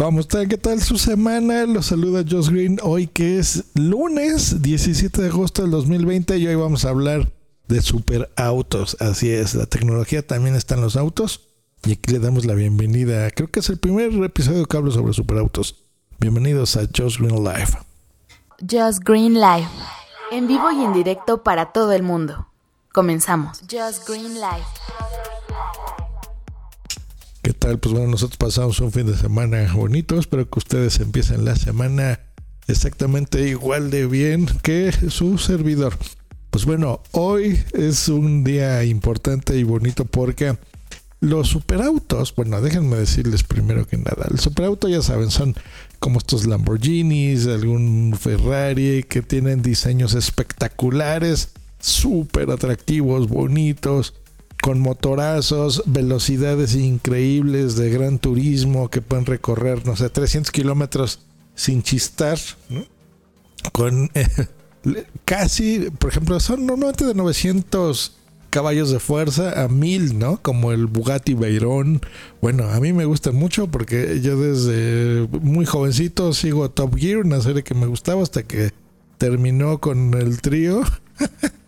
¿Cómo están? ¿Qué tal su semana? Los saluda Josh Green hoy que es lunes 17 de agosto del 2020 y hoy vamos a hablar de superautos. Así es, la tecnología también está en los autos y aquí le damos la bienvenida. Creo que es el primer episodio que hablo sobre superautos. Bienvenidos a Josh Green Live. Just Green Live. En vivo y en directo para todo el mundo. Comenzamos. Just Green Live. ¿Qué tal? Pues bueno, nosotros pasamos un fin de semana bonito. Espero que ustedes empiecen la semana exactamente igual de bien que su servidor. Pues bueno, hoy es un día importante y bonito porque los superautos, bueno, déjenme decirles primero que nada, el superauto ya saben, son como estos Lamborghinis, algún Ferrari que tienen diseños espectaculares, súper atractivos, bonitos, con motorazos, velocidades increíbles de gran turismo que pueden recorrer, no sé, 300 kilómetros sin chistar, con eh, casi, por ejemplo, son normalmente de 900 caballos de fuerza a 1000, ¿no? Como el Bugatti Veyron. Bueno, a mí me gusta mucho porque yo desde muy jovencito sigo Top Gear, una serie que me gustaba hasta que terminó con el trío.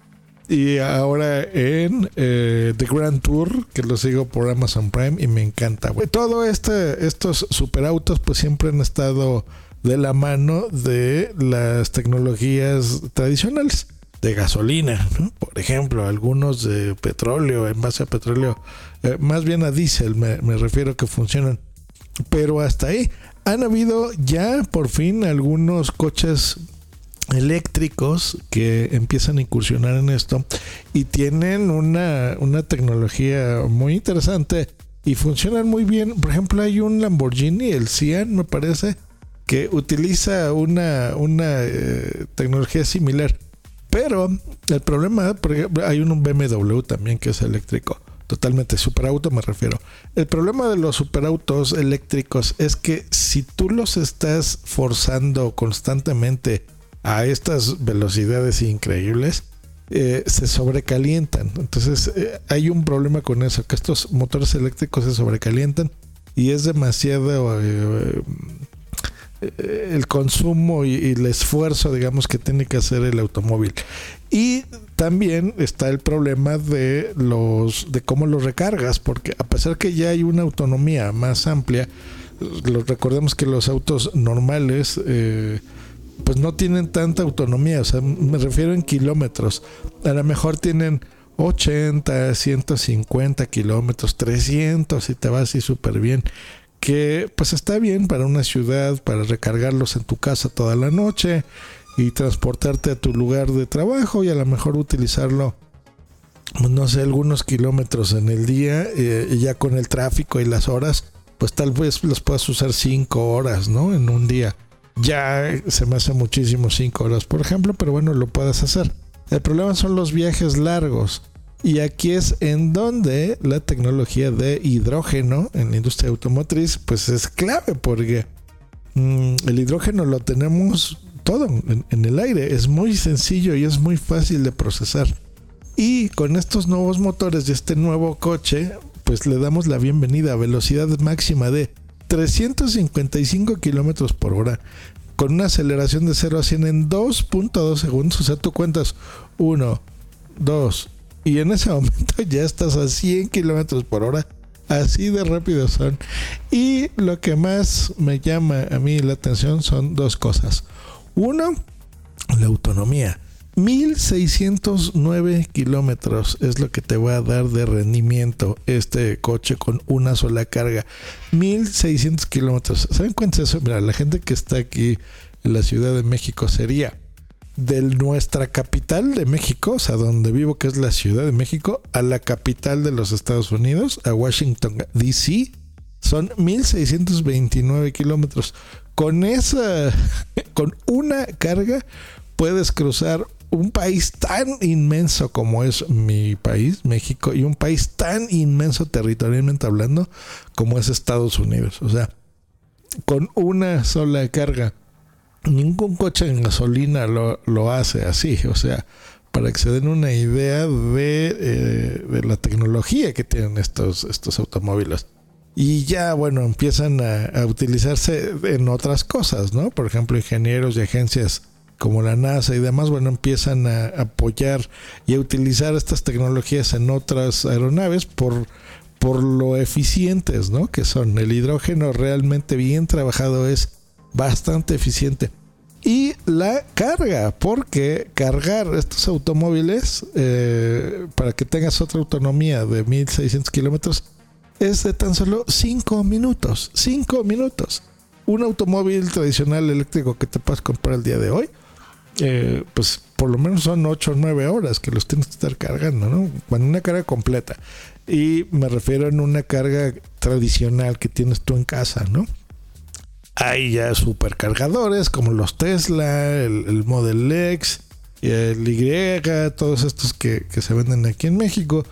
Y ahora en eh, The Grand Tour, que lo sigo por Amazon Prime y me encanta. Todo este, estos superautos pues siempre han estado de la mano de las tecnologías tradicionales de gasolina, por ejemplo, algunos de petróleo, en base a petróleo, eh, más bien a diésel me, me refiero que funcionan. Pero hasta ahí han habido ya por fin algunos coches eléctricos que empiezan a incursionar en esto y tienen una, tecnología muy interesante y funcionan muy bien. Por ejemplo, hay un Lamborghini, el Cian, me parece, que utiliza una, una eh, tecnología similar. Pero el problema, por hay un BMW también que es eléctrico. Totalmente superauto me refiero. El problema de los superautos eléctricos es que si tú los estás forzando constantemente a estas velocidades increíbles, eh, se sobrecalientan. Entonces eh, hay un problema con eso, que estos motores eléctricos se sobrecalientan y es demasiado eh, el consumo y, el esfuerzo, digamos, que tiene que hacer el automóvil. Y también está el problema de los de cómo los recargas, porque a pesar que ya hay una autonomía más amplia, recordemos que los autos normales pues no tienen tanta autonomía, o sea, me refiero en kilómetros. A lo mejor tienen 80, 150 kilómetros, 300 si te vas así súper bien. Que pues está bien para una ciudad, para recargarlos en tu casa toda la noche y transportarte a tu lugar de trabajo y a lo mejor utilizarlo, pues, no sé, algunos kilómetros en el día eh, y ya con el tráfico y las horas, pues tal vez los puedas usar 5 horas, ¿no? En un día ya se me hace muchísimo 5 horas, por ejemplo, pero bueno, lo puedes hacer. El problema son los viajes largos. Y aquí es en donde la tecnología de hidrógeno en la industria automotriz pues es clave porque mm, el hidrógeno lo tenemos todo en, en, el aire. Es muy sencillo y es muy fácil de procesar. Y con estos nuevos motores de este nuevo coche pues le damos la bienvenida a velocidad máxima de 355 kilómetros por hora con una aceleración de 0 a 100 en 2.2 segundos. O sea, tú cuentas 1, 2 y en ese momento ya estás a 100 kilómetros por hora. Así de rápido son. Y lo que más me llama a mí la atención son dos cosas. Uno, la autonomía. 1609 kilómetros es lo que te va a dar de rendimiento este coche con una sola carga. 1600 kilómetros. ¿Saben cuánto es eso? Mira, la gente que está aquí en la Ciudad de México sería de nuestra capital de México, o sea, donde vivo, que es la Ciudad de México, a la capital de los Estados Unidos, a Washington, D.C., son 1629 kilómetros. Con esa, con una carga, puedes cruzar un país tan inmenso como es mi país, México, y un país tan inmenso territorialmente hablando como es Estados Unidos. O sea, con una sola carga. Ningún coche en gasolina lo, hace así. O sea, para que se den una idea de, eh, la tecnología que tienen estos, estos automóviles. y ya, bueno, empiezan a, utilizarse en otras cosas, ¿no? Por ejemplo, ingenieros y agencias como la NASA y demás, bueno, empiezan a apoyar y a utilizar estas tecnologías en otras aeronaves por, por lo eficientes, ¿no? Que son. El hidrógeno realmente bien trabajado es bastante eficiente. Y la carga, porque cargar estos automóviles eh, para que tengas otra autonomía de 1600 kilómetros es de tan solo 5 minutos. 5 minutos. Un automóvil tradicional eléctrico que te puedes comprar el día de hoy, pues por lo menos son 8 o 9 horas que los tienes que estar cargando, ¿no? Con una carga completa. Y me refiero en una carga tradicional que tienes tú en casa, ¿no? Hay ya supercargadores como los Tesla, el, Model X, el Y, todos estos que, que se venden aquí en México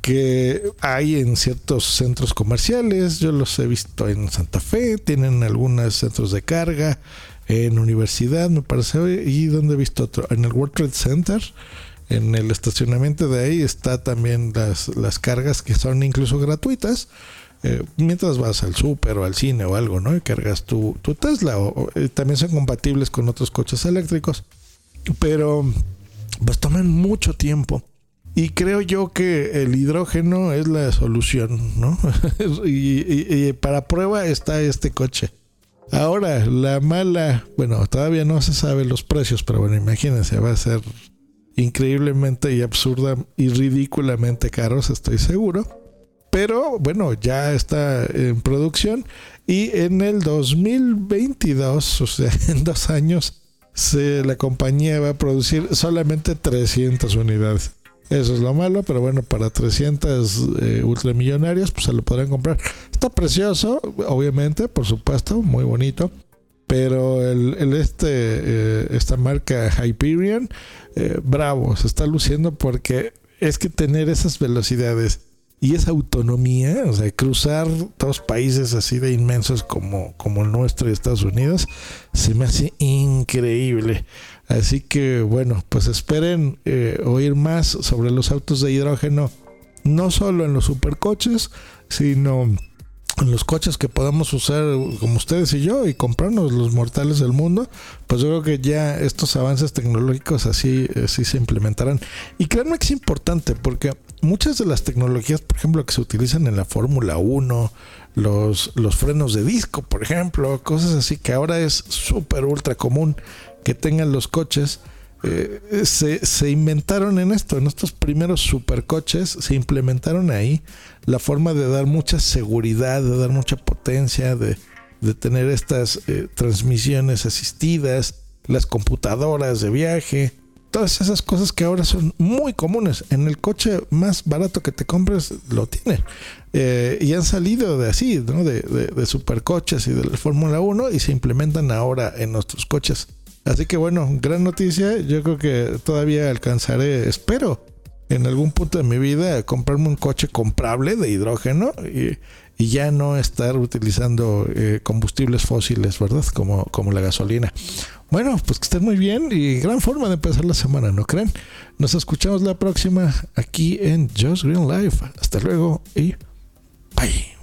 que hay en ciertos centros comerciales. Yo los he visto en Santa Fe, tienen algunos centros de carga, en universidad, me parece, y donde he visto otro, en el World Trade Center. En el estacionamiento de ahí está también las, las cargas que son incluso gratuitas. Eh, mientras vas al súper o al cine o algo, ¿no? Y cargas tu, tu Tesla. Eh, también son compatibles con otros coches eléctricos. Pero pues toman mucho tiempo. Y creo yo que el hidrógeno es la solución, ¿no? y, para prueba está este coche. Ahora, la mala, bueno, todavía no se sabe los precios, pero bueno, imagínense, va a ser increíblemente y absurda y ridículamente caros, estoy seguro. Pero bueno, ya está en producción y en el 2022, o sea, en dos años, la compañía va a producir solamente 300 unidades. Eso es lo malo, pero bueno, para 300 eh, ultramillonarios, pues se lo podrán comprar. Está precioso, obviamente, por supuesto, muy bonito. Pero el, este, eh, esta marca Hyperion, eh, bravo, se está luciendo porque es que tener esas velocidades y esa autonomía, o sea, cruzar dos países así de inmensos como, como el nuestro y Estados Unidos, se me hace increíble. Así que bueno, pues esperen eh, oír más sobre los autos de hidrógeno, no solo en los supercoches, sino en los coches que podamos usar como ustedes y yo y comprarnos los mortales del mundo, pues yo creo que ya estos avances tecnológicos así, así se implementarán. Y créanme que es importante porque muchas de las tecnologías, por ejemplo, que se utilizan en la Fórmula 1, los, los frenos de disco, por ejemplo, cosas así que ahora es súper ultra común que tengan los coches, eh, se, se, inventaron en esto, en estos primeros supercoches, se implementaron ahí la forma de dar mucha seguridad, de dar mucha potencia, de, de tener estas eh, transmisiones asistidas, las computadoras de viaje, todas esas cosas que ahora son muy comunes. En el coche más barato que te compres lo tiene. Eh, y han salido de así, de, de, de supercoches y de la Fórmula 1 y se implementan ahora en nuestros coches. Así que bueno, gran noticia. Yo creo que todavía alcanzaré, espero, en algún punto de mi vida comprarme un coche comprable de hidrógeno y, ya no estar utilizando eh, combustibles fósiles, ¿verdad? Como, como la gasolina. Bueno, pues que estén muy bien y gran forma de empezar la semana, ¿no creen? Nos escuchamos la próxima aquí en Just Green Life. Hasta luego y bye.